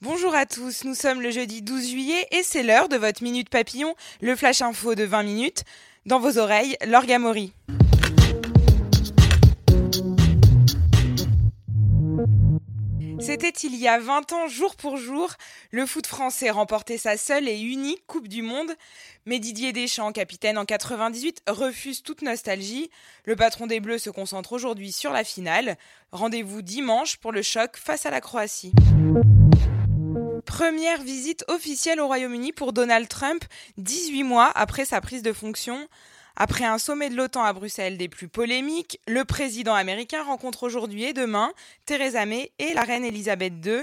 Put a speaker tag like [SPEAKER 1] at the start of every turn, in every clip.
[SPEAKER 1] Bonjour à tous, nous sommes le jeudi 12 juillet et c'est l'heure de votre Minute Papillon, le flash info de 20 minutes. Dans vos oreilles, l'orgamori. Il y a 20 ans, jour pour jour, le foot français remportait sa seule et unique Coupe du Monde. Mais Didier Deschamps, capitaine en 98, refuse toute nostalgie. Le patron des Bleus se concentre aujourd'hui sur la finale. Rendez-vous dimanche pour le choc face à la Croatie. Première visite officielle au Royaume-Uni pour Donald Trump, 18 mois après sa prise de fonction. Après un sommet de l'OTAN à Bruxelles des plus polémiques, le président américain rencontre aujourd'hui et demain Theresa May et la reine Elisabeth II.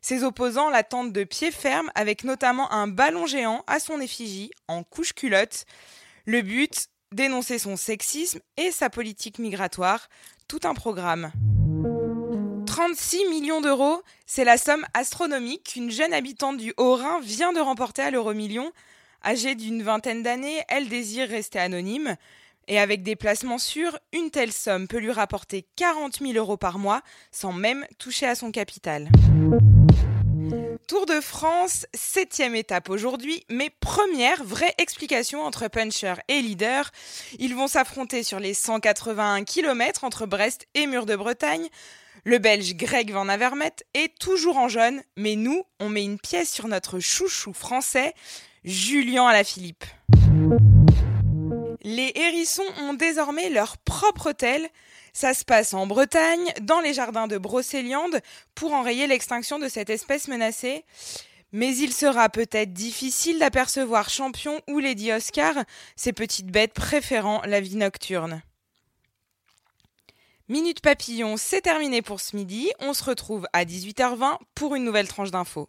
[SPEAKER 1] Ses opposants l'attendent de pied ferme avec notamment un ballon géant à son effigie en couche culotte. Le but dénoncer son sexisme et sa politique migratoire, tout un programme. 36 millions d'euros, c'est la somme astronomique qu'une jeune habitante du Haut-Rhin vient de remporter à l'euro-million. Âgée d'une vingtaine d'années, elle désire rester anonyme. Et avec des placements sûrs, une telle somme peut lui rapporter 40 000 euros par mois sans même toucher à son capital. Tour de France, septième étape aujourd'hui, mais première vraie explication entre puncher et leader. Ils vont s'affronter sur les 181 km entre Brest et Mur de Bretagne. Le Belge Greg Van Avermaet est toujours en jaune, mais nous, on met une pièce sur notre chouchou français. Julien à la Philippe. Les hérissons ont désormais leur propre hôtel. Ça se passe en Bretagne, dans les jardins de Brocéliande, pour enrayer l'extinction de cette espèce menacée. Mais il sera peut-être difficile d'apercevoir Champion ou Lady Oscar, ces petites bêtes préférant la vie nocturne. Minute Papillon, c'est terminé pour ce midi. On se retrouve à 18h20 pour une nouvelle tranche d'infos.